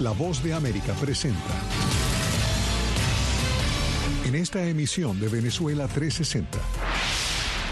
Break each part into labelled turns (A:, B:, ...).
A: La voz de América presenta. En esta emisión de Venezuela 360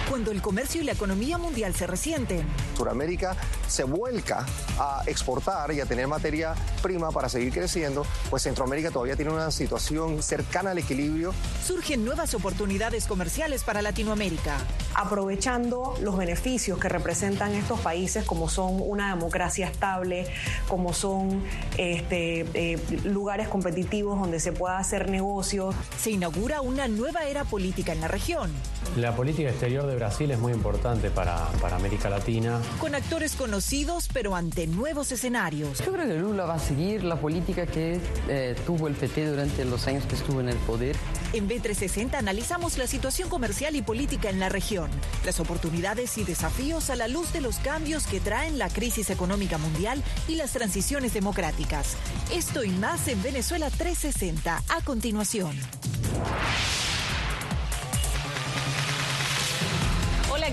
B: cuando el comercio y la economía mundial se resienten.
C: Suramérica se vuelca a exportar y a tener materia prima para seguir creciendo, pues Centroamérica todavía tiene una situación cercana al equilibrio.
B: Surgen nuevas oportunidades comerciales para Latinoamérica.
D: Aprovechando los beneficios que representan estos países como son una democracia estable, como son este, eh, lugares competitivos donde se pueda hacer negocios.
B: Se inaugura una nueva era política en la región.
E: La política exterior de Brasil es muy importante para, para América Latina.
B: Con actores conocidos, pero ante nuevos escenarios.
F: Yo creo que Lula va a seguir la política que eh, tuvo el PT durante los años que estuvo en el poder.
B: En B360 analizamos la situación comercial y política en la región, las oportunidades y desafíos a la luz de los cambios que traen la crisis económica mundial y las transiciones democráticas. Esto y más en Venezuela 360 a continuación.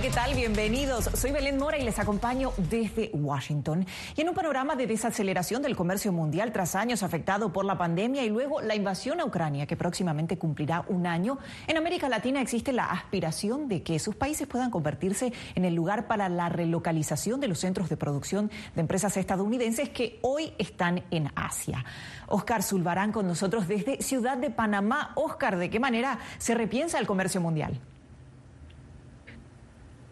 B: ¿Qué tal? Bienvenidos. Soy Belén Mora y les acompaño desde Washington. Y en un panorama de desaceleración del comercio mundial tras años afectado por la pandemia y luego la invasión a Ucrania, que próximamente cumplirá un año, en América Latina existe la aspiración de que sus países puedan convertirse en el lugar para la relocalización de los centros de producción de empresas estadounidenses que hoy están en Asia. Oscar Zulbarán con nosotros desde Ciudad de Panamá. Oscar, ¿de qué manera se repiensa el comercio mundial?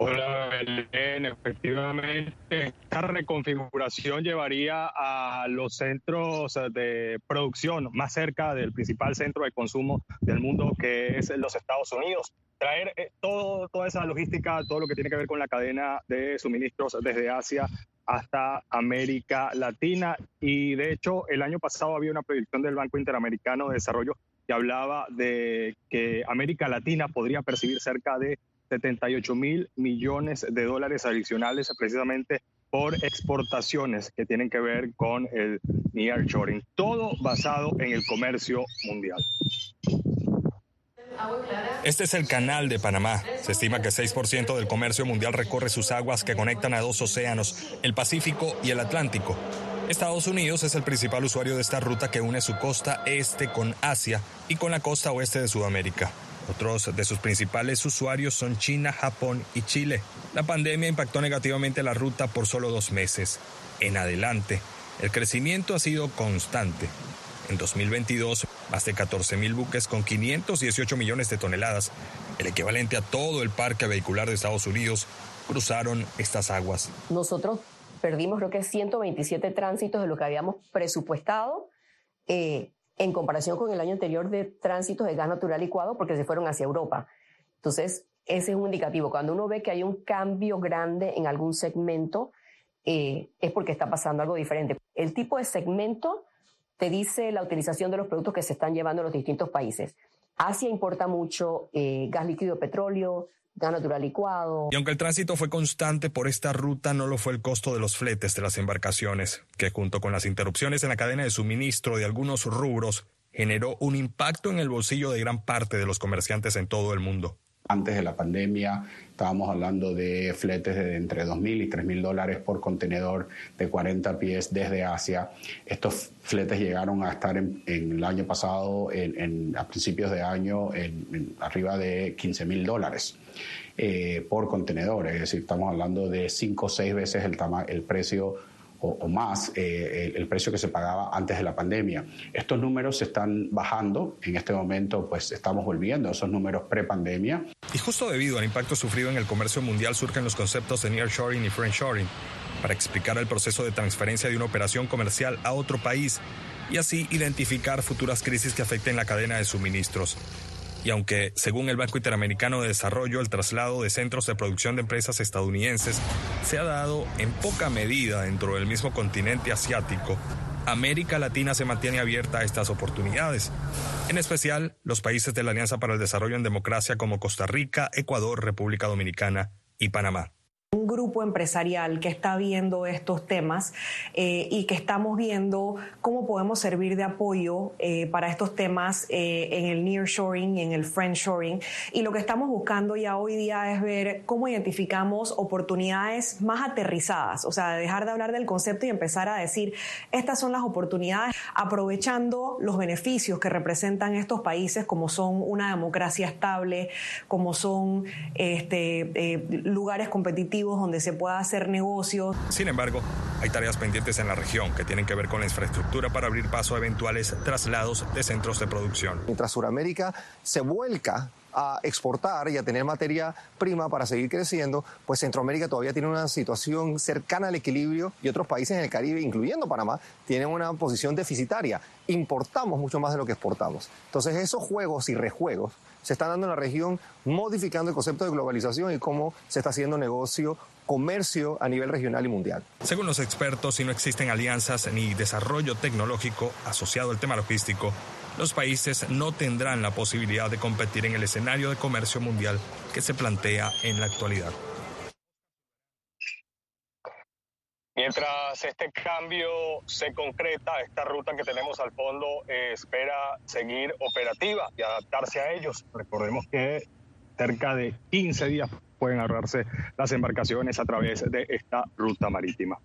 G: Hola, Belén. Efectivamente, esta reconfiguración llevaría a los centros de producción más cerca del principal centro de consumo del mundo, que es los Estados Unidos. Traer eh, todo, toda esa logística, todo lo que tiene que ver con la cadena de suministros desde Asia hasta América Latina. Y de hecho, el año pasado había una predicción del Banco Interamericano de Desarrollo que hablaba de que América Latina podría percibir cerca de 78 mil millones de dólares adicionales precisamente por exportaciones que tienen que ver con el nearshoring. Todo basado en el comercio mundial.
H: Este es el canal de Panamá. Se estima que 6% del comercio mundial recorre sus aguas que conectan a dos océanos, el Pacífico y el Atlántico. Estados Unidos es el principal usuario de esta ruta que une su costa este con Asia y con la costa oeste de Sudamérica. Otros de sus principales usuarios son China, Japón y Chile. La pandemia impactó negativamente la ruta por solo dos meses. En adelante, el crecimiento ha sido constante. En 2022, más de 14.000 buques con 518 millones de toneladas, el equivalente a todo el parque vehicular de Estados Unidos, cruzaron estas aguas.
I: Nosotros perdimos creo que 127 tránsitos de lo que habíamos presupuestado. Eh, en comparación con el año anterior de tránsitos de gas natural licuado porque se fueron hacia Europa. Entonces, ese es un indicativo. Cuando uno ve que hay un cambio grande en algún segmento, eh, es porque está pasando algo diferente. El tipo de segmento te dice la utilización de los productos que se están llevando en los distintos países. Asia importa mucho eh, gas líquido, petróleo, gas natural licuado.
H: Y aunque el tránsito fue constante por esta ruta, no lo fue el costo de los fletes de las embarcaciones, que junto con las interrupciones en la cadena de suministro de algunos rubros, generó un impacto en el bolsillo de gran parte de los comerciantes en todo el mundo.
J: Antes de la pandemia estábamos hablando de fletes de entre 2.000 y 3.000 dólares por contenedor de 40 pies desde Asia. Estos fletes llegaron a estar en, el año pasado, a principios de año, en, arriba de 15.000 dólares. Eh, por contenedor, es decir, estamos hablando de 5 o 6 veces el, el precio o, más eh, el, precio que se pagaba antes de la pandemia. Estos números se están bajando. En este momento, pues estamos volviendo a esos números pre-pandemia.
H: Y justo debido al impacto sufrido en el comercio mundial surgen los conceptos de nearshoring y friendshoring para explicar el proceso de transferencia de una operación comercial a otro país y así identificar futuras crisis que afecten la cadena de suministros. Y aunque, según el Banco Interamericano de Desarrollo, el traslado de centros de producción de empresas estadounidenses se ha dado en poca medida dentro del mismo continente asiático, América Latina se mantiene abierta a estas oportunidades, en especial los países de la Alianza para el Desarrollo en Democracia como Costa Rica, Ecuador, República Dominicana y Panamá.
D: Grupo empresarial que está viendo estos temas eh, y que estamos viendo cómo podemos servir de apoyo eh, para estos temas eh, en el nearshoring y en el friendshoring. Y lo que estamos buscando ya hoy día es ver cómo identificamos oportunidades más aterrizadas, o sea, dejar de hablar del concepto y empezar a decir, estas son las oportunidades, aprovechando los beneficios que representan estos países como son una democracia estable, como son este, eh, lugares competitivos donde se pueda hacer negocios.
H: Sin embargo, hay tareas pendientes en la región que tienen que ver con la infraestructura para abrir paso a eventuales traslados de centros de producción.
C: Mientras Sudamérica se vuelca a exportar y a tener materia prima para seguir creciendo, pues Centroamérica todavía tiene una situación cercana al equilibrio y otros países en el Caribe, incluyendo Panamá, tienen una posición deficitaria. Importamos mucho más de lo que exportamos. Entonces esos juegos y rejuegos se están dando en la región, modificando el concepto de globalización y cómo se está haciendo negocio comercio a nivel regional y mundial.
H: Según los expertos, si no existen alianzas ni desarrollo tecnológico asociado al tema logístico, los países no tendrán la posibilidad de competir en el escenario de comercio mundial que se plantea en la actualidad.
G: Mientras este cambio se concreta, esta ruta que tenemos al fondo eh, espera seguir operativa y adaptarse a ellos. Recordemos que cerca de 15 días pueden ahorrarse las embarcaciones a través de esta ruta marítima.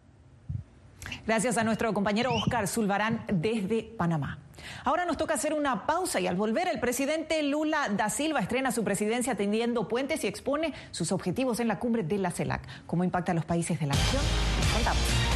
B: Gracias a nuestro compañero Oscar Zulbarán desde Panamá. Ahora nos toca hacer una pausa y al volver el presidente Lula da Silva estrena su presidencia atendiendo puentes y expone sus objetivos en la cumbre de la CELAC. ¿Cómo impacta a los países de la región? Nos contamos.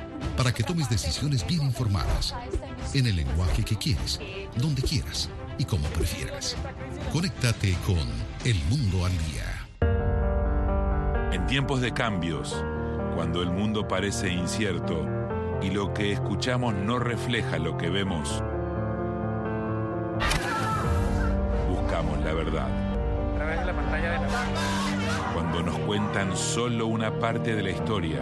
K: para que tomes decisiones bien informadas en el lenguaje que quieres, donde quieras y como prefieras. Conéctate con El Mundo al Día.
L: En tiempos de cambios, cuando el mundo parece incierto y lo que escuchamos no refleja lo que vemos, buscamos la verdad. Cuando nos cuentan solo una parte de la historia,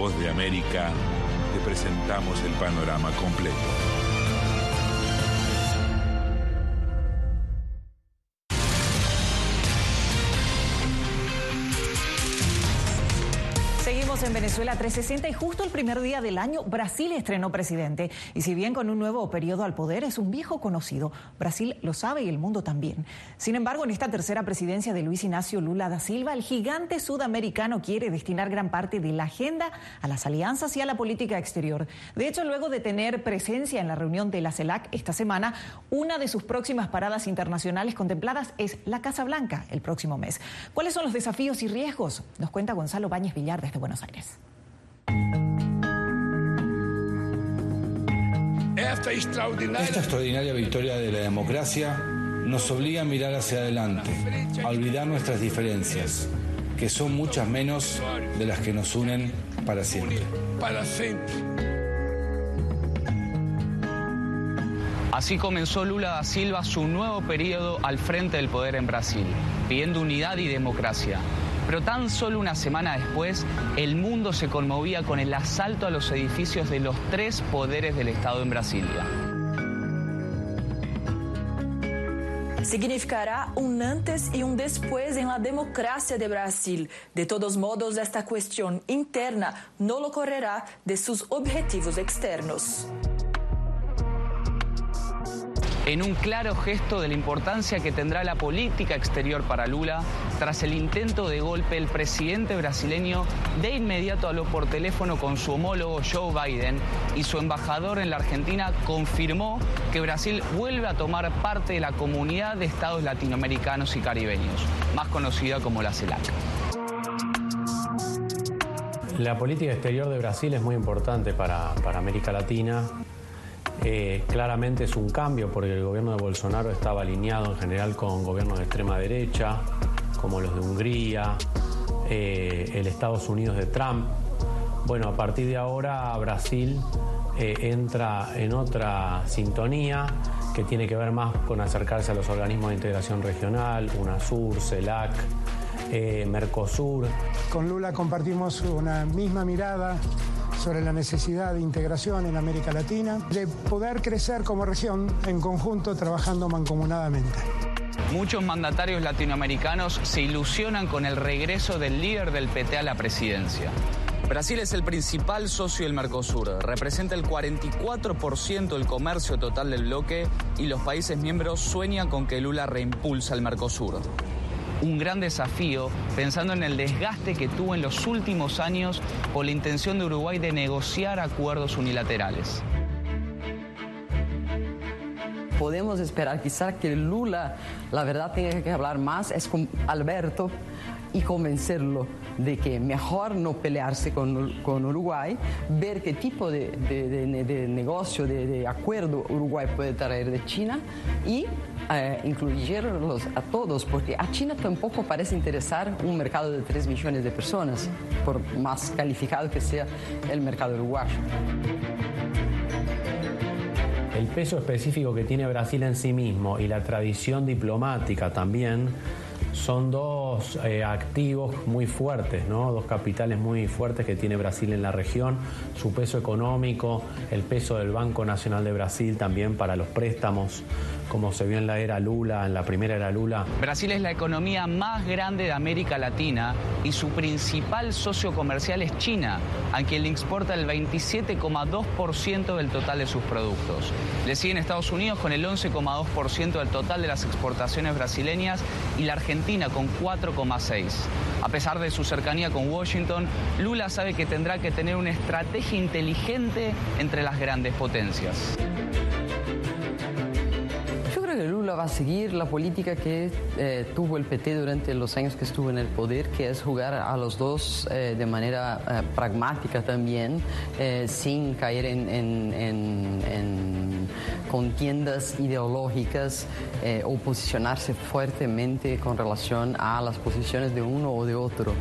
L: Voz de América te presentamos el panorama completo.
B: En Venezuela 360 y justo el primer día del año Brasil estrenó presidente. Y si bien con un nuevo periodo al poder es un viejo conocido, Brasil lo sabe y el mundo también. Sin embargo, en esta tercera presidencia de Luis Ignacio Lula da Silva, el gigante sudamericano quiere destinar gran parte de la agenda a las alianzas y a la política exterior. De hecho, luego de tener presencia en la reunión de la CELAC esta semana, una de sus próximas paradas internacionales contempladas es la Casa Blanca el próximo mes. ¿Cuáles son los desafíos y riesgos? Nos cuenta Gonzalo Báñez Villar desde Buenos Aires.
M: Esta extraordinaria victoria de la democracia nos obliga a mirar hacia adelante, a olvidar nuestras diferencias, que son muchas menos de las que nos unen para siempre. Para siempre.
N: Así comenzó Lula da Silva su nuevo periodo al frente del poder en Brasil, pidiendo unidad y democracia Pero tan solo una semana después, el mundo se conmovía con el asalto a los edificios de los tres poderes del Estado en Brasilia.
O: significará un antes y un después en la democracia de Brasil. De todos modos, esta cuestión interna no lo correrá de sus objetivos externos
N: en un claro gesto de la importancia que tendrá la política exterior para Lula, tras el intento de golpe, el presidente brasileño de inmediato habló por teléfono con su homólogo Joe Biden y su embajador en la Argentina confirmó que Brasil vuelve a tomar parte de la comunidad de estados latinoamericanos y caribeños, más conocida como la CELAC.
E: La política exterior de Brasil es muy importante para, para América Latina. Eh, claramente es un cambio porque el gobierno de Bolsonaro estaba alineado en general con gobiernos de extrema derecha, como los de Hungría, eh, el Estados Unidos de Trump. Bueno, a partir de ahora Brasil eh, entra en otra sintonía que tiene que ver más con acercarse a los organismos de integración regional, UNASUR, CELAC, Mercosur.
P: Con Lula compartimos una misma mirada sobre la necesidad de integración en América Latina, de poder crecer como región en conjunto trabajando mancomunadamente.
N: Muchos mandatarios latinoamericanos se ilusionan con el regreso del líder del PT a la presidencia. Brasil es el principal socio del Mercosur, representa el 44% del comercio total del bloque y los países miembros sueñan con que Lula reimpulsa el Mercosur un gran desafío pensando en el desgaste que tuvo en los últimos años por la intención de Uruguay de negociar acuerdos unilaterales.
F: Podemos esperar quizá que Lula, la verdad, tenga que hablar más. Es con Alberto y convencerlo de que mejor no pelearse con, con Uruguay, ver qué tipo de, de, negocio, de, acuerdo Uruguay puede traer de China y eh, incluirlos a todos, porque a China tampoco parece interesar un mercado de 3 millones de personas, por más calificado que sea el mercado uruguayo.
E: El peso específico que tiene Brasil en sí mismo y la tradición diplomática también son dos eh, activos muy fuertes, dos capitales muy fuertes que tiene Brasil en la región, su peso económico, el peso del Banco Nacional de Brasil también para los préstamos, como se vio en la era Lula, en la primera era Lula.
N: Brasil es la economía más grande de América Latina y su principal socio comercial es China, a quien le exporta el 27,2% del total de sus productos. Le siguen Estados Unidos con el 11,2% del total de las exportaciones brasileñas y la Argentina con 4,6%. A pesar de su cercanía con Washington, Lula sabe que tendrá que tener una estrategia inteligente entre las grandes potencias
F: va a seguir la política que eh, tuvo el PT durante los años que estuvo en el poder, que es jugar a los dos eh, de manera eh, pragmática también, sin caer en, en contiendas ideológicas o posicionarse fuertemente con relación a las posiciones de uno o de otro.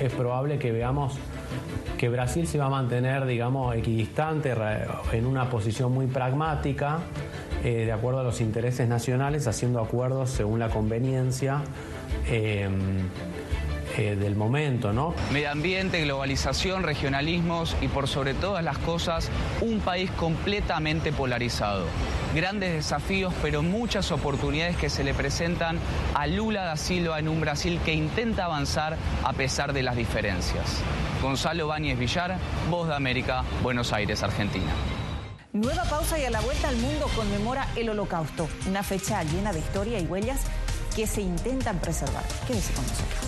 E: Es probable que veamos que Brasil se va a mantener, digamos, equidistante, en una posición muy pragmática, eh, de acuerdo a los intereses nacionales, haciendo acuerdos según la conveniencia. Em, eh, del momento, ¿no?
N: Medio ambiente, globalización, regionalismos y por sobre todas las cosas, un país completamente polarizado. Grandes desafíos, pero muchas oportunidades que se le presentan a Lula da Silva en un Brasil que intenta avanzar a pesar de las diferencias. Gonzalo Báñez Villar, Voz de América, Buenos Aires, Argentina.
B: Nueva pausa y a la vuelta al mundo conmemora el Holocausto, una fecha llena de historia y huellas que se intentan preservar. Quédese con nosotros.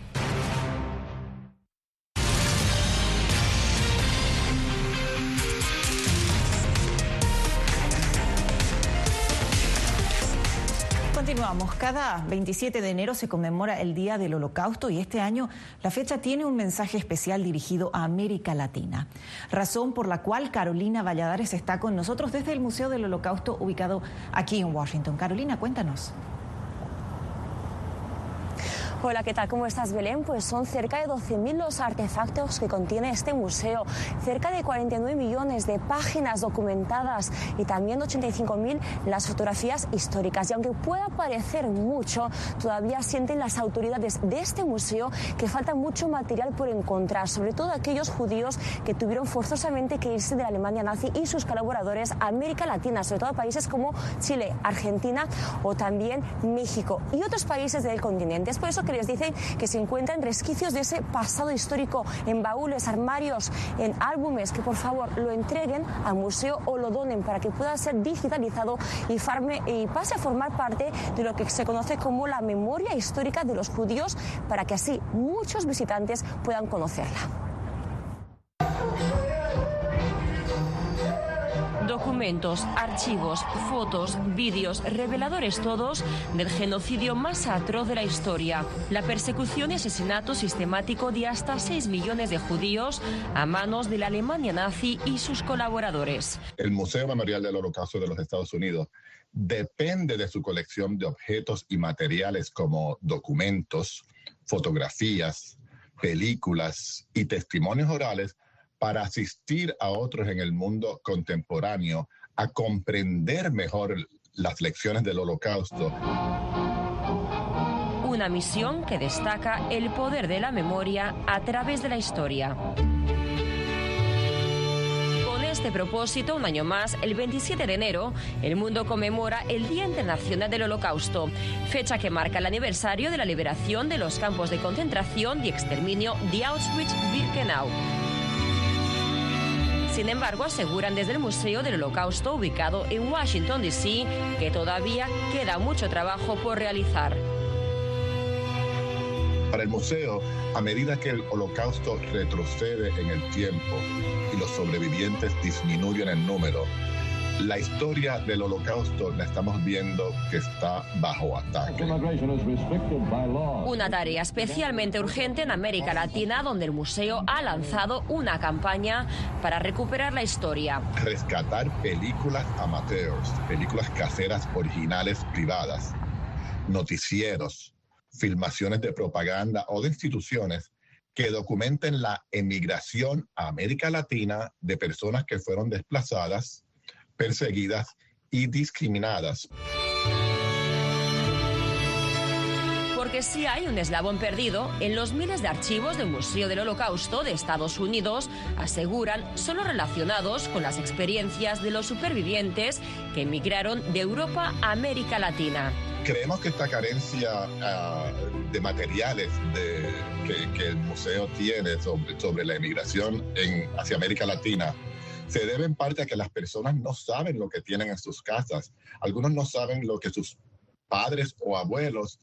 B: Continuamos. Cada 27 de enero se conmemora el Día del Holocausto y este año la fecha tiene un mensaje especial dirigido a América Latina. Razón por la cual Carolina Valladares está con nosotros desde el Museo del Holocausto ubicado aquí en Washington. Carolina, cuéntanos.
Q: Hola, ¿qué tal? ¿Cómo estás, Belén? Pues son cerca de 12.000 los artefactos que contiene este museo, cerca de 49 millones de páginas documentadas y también 85.000 las fotografías históricas. Y aunque pueda parecer mucho, todavía sienten las autoridades de este museo que falta mucho material por encontrar, sobre todo aquellos judíos que tuvieron forzosamente que irse de la Alemania nazi y sus colaboradores a América Latina, sobre todo a países como Chile, Argentina o también México y otros países del continente. Es por eso que les dicen que se encuentran resquicios de ese pasado histórico en baúles, armarios, en álbumes, que por favor lo entreguen al museo o lo donen para que pueda ser digitalizado y, pase a formar parte de lo que se conoce como la memoria histórica de los judíos para que así muchos visitantes puedan conocerla. Documentos, archivos, fotos, vídeos, reveladores todos del genocidio más atroz de la historia. La persecución y asesinato sistemático de hasta 6 millones de judíos a manos de la Alemania nazi y sus colaboradores.
R: El Museo Memorial del Holocausto de los Estados Unidos depende de su colección de objetos y materiales como documentos, fotografías, películas y testimonios orales para asistir a otros en el mundo contemporáneo a comprender mejor las lecciones del holocausto.
Q: Una misión que destaca el poder de la memoria a través de la historia. Con este propósito, un año más, el 27 de enero, el mundo conmemora el Día Internacional del Holocausto, fecha que marca el aniversario de la liberación de los campos de concentración y exterminio de Auschwitz-Birkenau. Sin embargo, aseguran desde el Museo del Holocausto, ubicado en Washington, D.C., que todavía queda mucho trabajo por realizar.
R: Para el museo, a medida que el holocausto retrocede en el tiempo y los sobrevivientes disminuyen en número, la historia del holocausto la estamos viendo que está bajo ataque.
Q: Una tarea especialmente urgente en América Latina, donde el museo ha lanzado una campaña para recuperar la historia.
R: Rescatar películas amateurs, películas caseras originales privadas, noticieros, filmaciones de propaganda o de instituciones que documenten la emigración a América Latina de personas que fueron desplazadas perseguidas y discriminadas.
Q: Porque si hay un eslabón perdido, en los miles de archivos del Museo del Holocausto de Estados Unidos aseguran solo relacionados con las experiencias de los supervivientes que emigraron de Europa a América Latina.
R: Creemos que esta carencia uh, de materiales de, que, que, el museo tiene sobre, sobre la emigración en, hacia América Latina se debe en parte a que las personas no saben lo que tienen en sus casas. Algunos no saben lo que sus padres o abuelos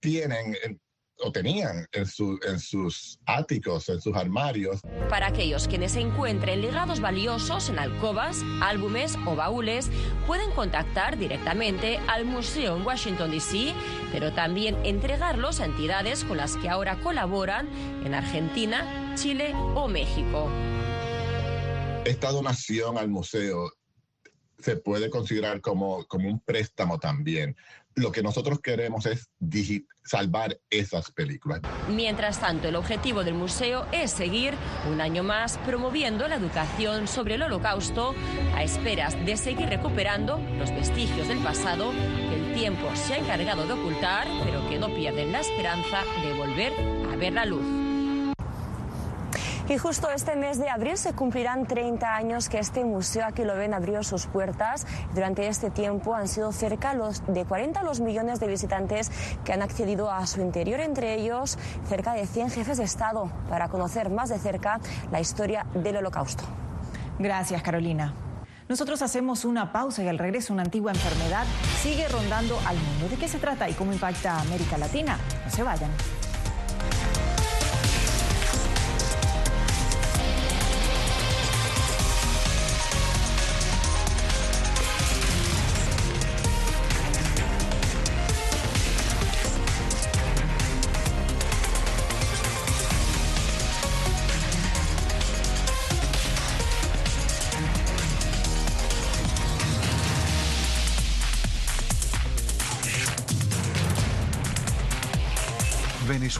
R: tienen en, o tenían en, su, en sus áticos, en sus armarios.
Q: Para aquellos quienes se encuentren legados valiosos en alcobas, álbumes o baúles, pueden contactar directamente al museo en Washington, D.C., pero también entregarlos a entidades con las que ahora colaboran en Argentina, Chile o México.
R: Esta donación al museo se puede considerar como, como un préstamo también lo que nosotros queremos es salvar esas películas.
Q: Mientras tanto, el objetivo del museo es seguir un año más promoviendo la educación sobre el holocausto a esperas de seguir recuperando los vestigios del pasado que el tiempo se ha encargado de ocultar, pero que no pierden la esperanza de volver a ver la luz. Y justo este mes de abril se cumplirán 30 años que este museo, aquí lo ven, abrió sus puertas. Durante este tiempo han sido cerca de 40 los millones de visitantes que han accedido a su interior, entre ellos cerca de 100 jefes de Estado, para conocer más de cerca la historia del Holocausto.
B: Gracias, Carolina. Nosotros hacemos una pausa y al regreso una antigua enfermedad sigue rondando al mundo. ¿De qué se trata y cómo impacta a América Latina? No se vayan.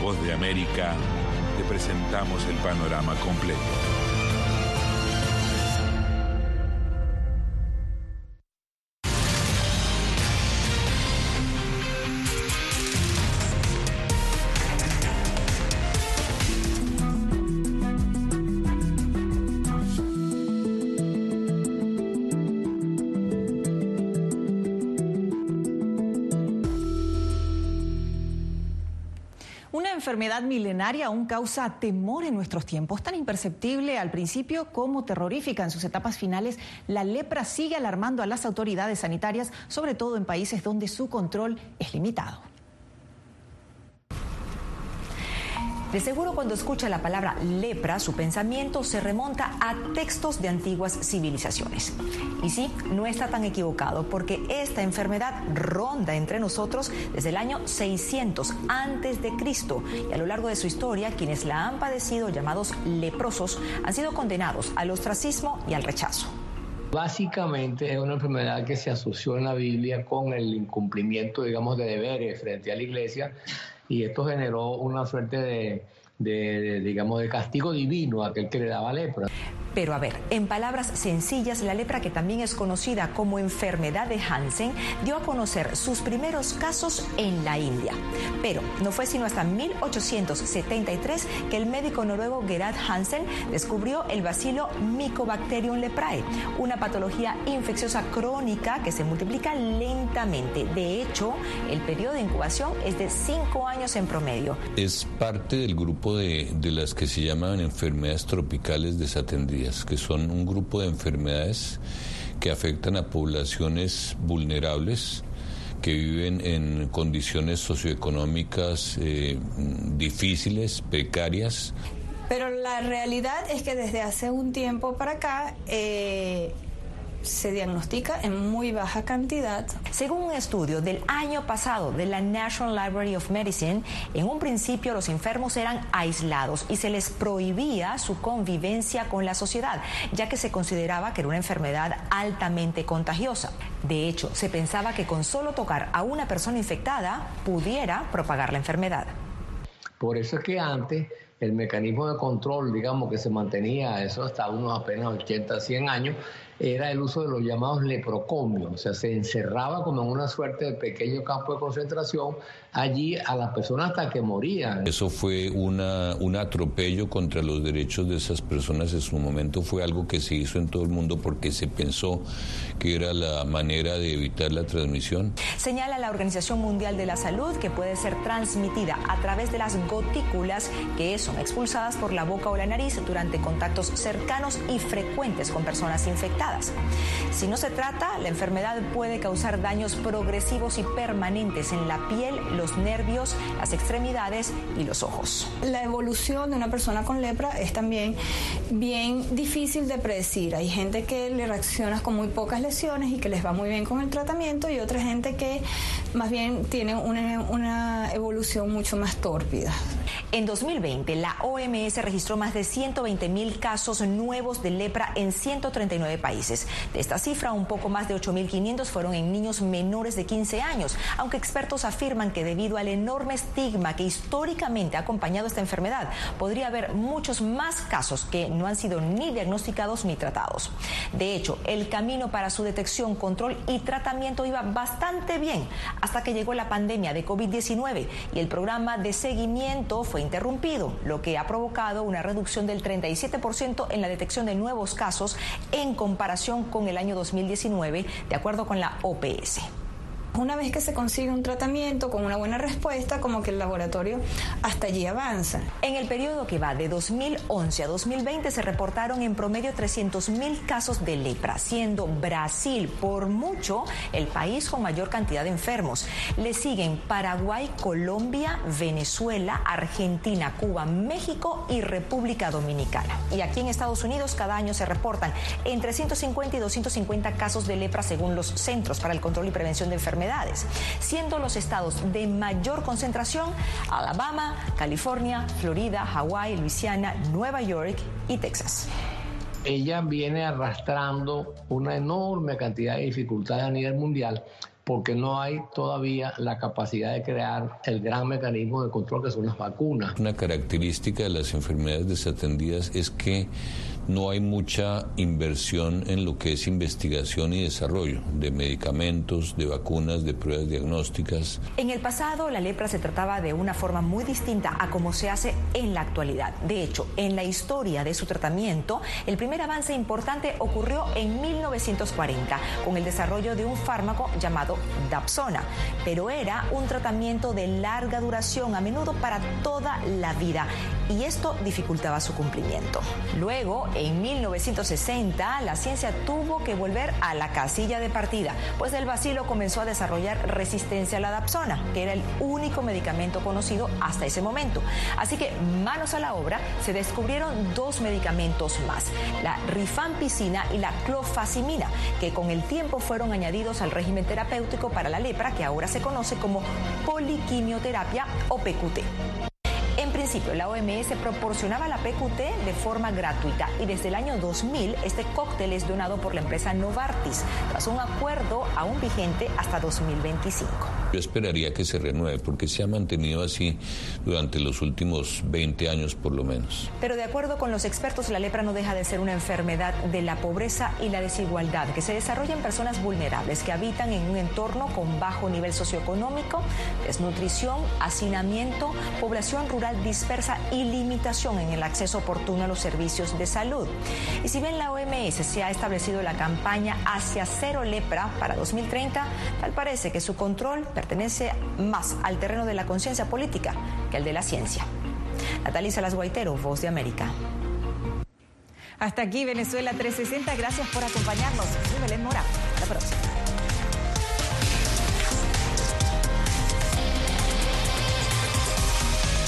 L: Voz de América presentamos el panorama completo.
B: Enfermedad milenaria aún causa temor en nuestros tiempos, tan imperceptible al principio como terrorífica en sus etapas finales. La lepra sigue alarmando a las autoridades sanitarias, sobre todo en países donde su control es limitado.
S: De seguro cuando escucha la palabra lepra, su pensamiento se remonta a textos de antiguas civilizaciones. Y sí, no está tan equivocado porque esta enfermedad ronda entre nosotros desde el año 600 antes de Cristo y a lo largo de su historia quienes la han padecido llamados leprosos han sido condenados al ostracismo y al rechazo.
T: Básicamente es una enfermedad que se asoció en la Biblia con el incumplimiento, digamos, de deberes frente a la iglesia y esto generó una suerte de, digamos, de castigo divino a aquel que le daba lepra.
S: Pero a ver, en palabras sencillas, la lepra, que también es conocida como enfermedad de Hansen, dio a conocer sus primeros casos en la India. Pero no fue sino hasta 1873 que el médico noruego Gerard Hansen descubrió el bacilo Mycobacterium leprae, una patología infecciosa crónica que se multiplica lentamente. De hecho, el periodo de incubación es de cinco años en promedio.
U: Es parte del grupo de, de las que se llaman enfermedades tropicales desatendidas que son un grupo de enfermedades que afectan a poblaciones vulnerables que viven en condiciones socioeconómicas eh, difíciles, precarias.
V: Pero la realidad es que desde hace un tiempo para acá eh, se diagnostica en muy baja cantidad.
S: Según un estudio del año pasado de la National Library of Medicine, en un principio los enfermos eran aislados y se les prohibía su convivencia con la sociedad, ya que se consideraba que era una enfermedad altamente contagiosa. De hecho, se pensaba que con solo tocar a una persona infectada pudiera propagar la enfermedad.
T: Por eso es que antes el mecanismo de control, digamos, que se mantenía eso hasta unos apenas 80, 100 años, era el uso de los llamados leprocomios, o sea, se encerraba como en una suerte de pequeño campo de concentración allí a las personas hasta que morían.
U: Eso fue una, un atropello contra los derechos de esas personas en su momento, fue algo que se hizo en todo el mundo porque se pensó que era la manera de evitar la transmisión.
S: Señala la Organización Mundial de la Salud que puede ser transmitida a través de las gotículas que son expulsadas por la boca o la nariz durante contactos cercanos y frecuentes con personas infectadas. Si no se trata, la enfermedad puede causar daños progresivos y permanentes en la piel, los nervios, las extremidades y los ojos.
V: La evolución de una persona con lepra es también bien difícil de predecir. Hay gente que le reacciona con muy pocas lesiones y que les va muy bien con el tratamiento y otra gente que más bien tiene una, una evolución mucho más tórpida.
S: En 2020, la OMS registró más de 120 mil casos nuevos de lepra en 139 países. De esta cifra, un poco más de 8.500 fueron en niños menores de 15 años, aunque expertos afirman que debido al enorme estigma que históricamente ha acompañado esta enfermedad, podría haber muchos más casos que no han sido ni diagnosticados ni tratados. De hecho, el camino para su detección, control y tratamiento iba bastante bien hasta que llegó la pandemia de COVID-19 y el programa de seguimiento fue interrumpido, lo que ha provocado una reducción del 37% en la detección de nuevos casos en comparación con el año 2019, de acuerdo con la OPS.
V: Una vez que se consigue un tratamiento con una buena respuesta, como que el laboratorio hasta allí avanza.
S: En el periodo que va de 2011 a 2020 se reportaron en promedio 300.000 casos de lepra, siendo Brasil por mucho el país con mayor cantidad de enfermos. Le siguen Paraguay, Colombia, Venezuela, Argentina, Cuba, México y República Dominicana. Y aquí en Estados Unidos cada año se reportan entre 150 y 250 casos de lepra según los Centros para el Control y Prevención de Enfermedades siendo los estados de mayor concentración Alabama, California, Florida, Hawái, Luisiana, Nueva York y Texas
T: ella viene arrastrando una enorme cantidad de dificultades a nivel mundial porque no hay todavía la capacidad de crear el gran mecanismo de control que son las vacunas.
U: Una característica de las enfermedades desatendidas es que no hay mucha inversión en lo que es investigación y desarrollo de medicamentos, de vacunas, de pruebas diagnósticas.
S: En el pasado la lepra se trataba de una forma muy distinta a como se hace en la actualidad. De hecho, en la historia de su tratamiento, el primer avance importante ocurrió en 1940 con el desarrollo de un fármaco llamado Dapsona, pero era un tratamiento de larga duración, a menudo para toda la vida, y esto dificultaba su cumplimiento. Luego, en 1960, la ciencia tuvo que volver a la casilla de partida, pues el bacilo comenzó a desarrollar resistencia a la dapsona, que era el único medicamento conocido hasta ese momento. Así que, manos a la obra, se descubrieron dos medicamentos más, la rifampicina y la clofazimina, que con el tiempo fueron añadidos al régimen terapéutico para la lepra, que ahora se conoce como poliquimioterapia o PQT. Principio, la OMS proporcionaba la PQT de forma gratuita y desde el año 2000 este cóctel es donado por la empresa Novartis tras un acuerdo aún vigente hasta 2025.
U: Yo esperaría que se renueve porque se ha mantenido así durante los últimos 20 años por lo menos.
S: Pero de acuerdo con los expertos, la lepra no deja de ser una enfermedad de la pobreza y la desigualdad que se desarrolla en personas vulnerables que habitan en un entorno con bajo nivel socioeconómico, desnutrición, hacinamiento, población rural dispersa y limitación en el acceso oportuno a los servicios de salud. Y si bien la OMS se ha establecido la campaña hacia cero lepra para 2030, tal parece que su control pertenece más al terreno de la conciencia política que al de la ciencia. Natalia Salas Guaitero, Voz de América.
B: Hasta aquí Venezuela 360. Gracias por acompañarnos. Soy Belén Mora.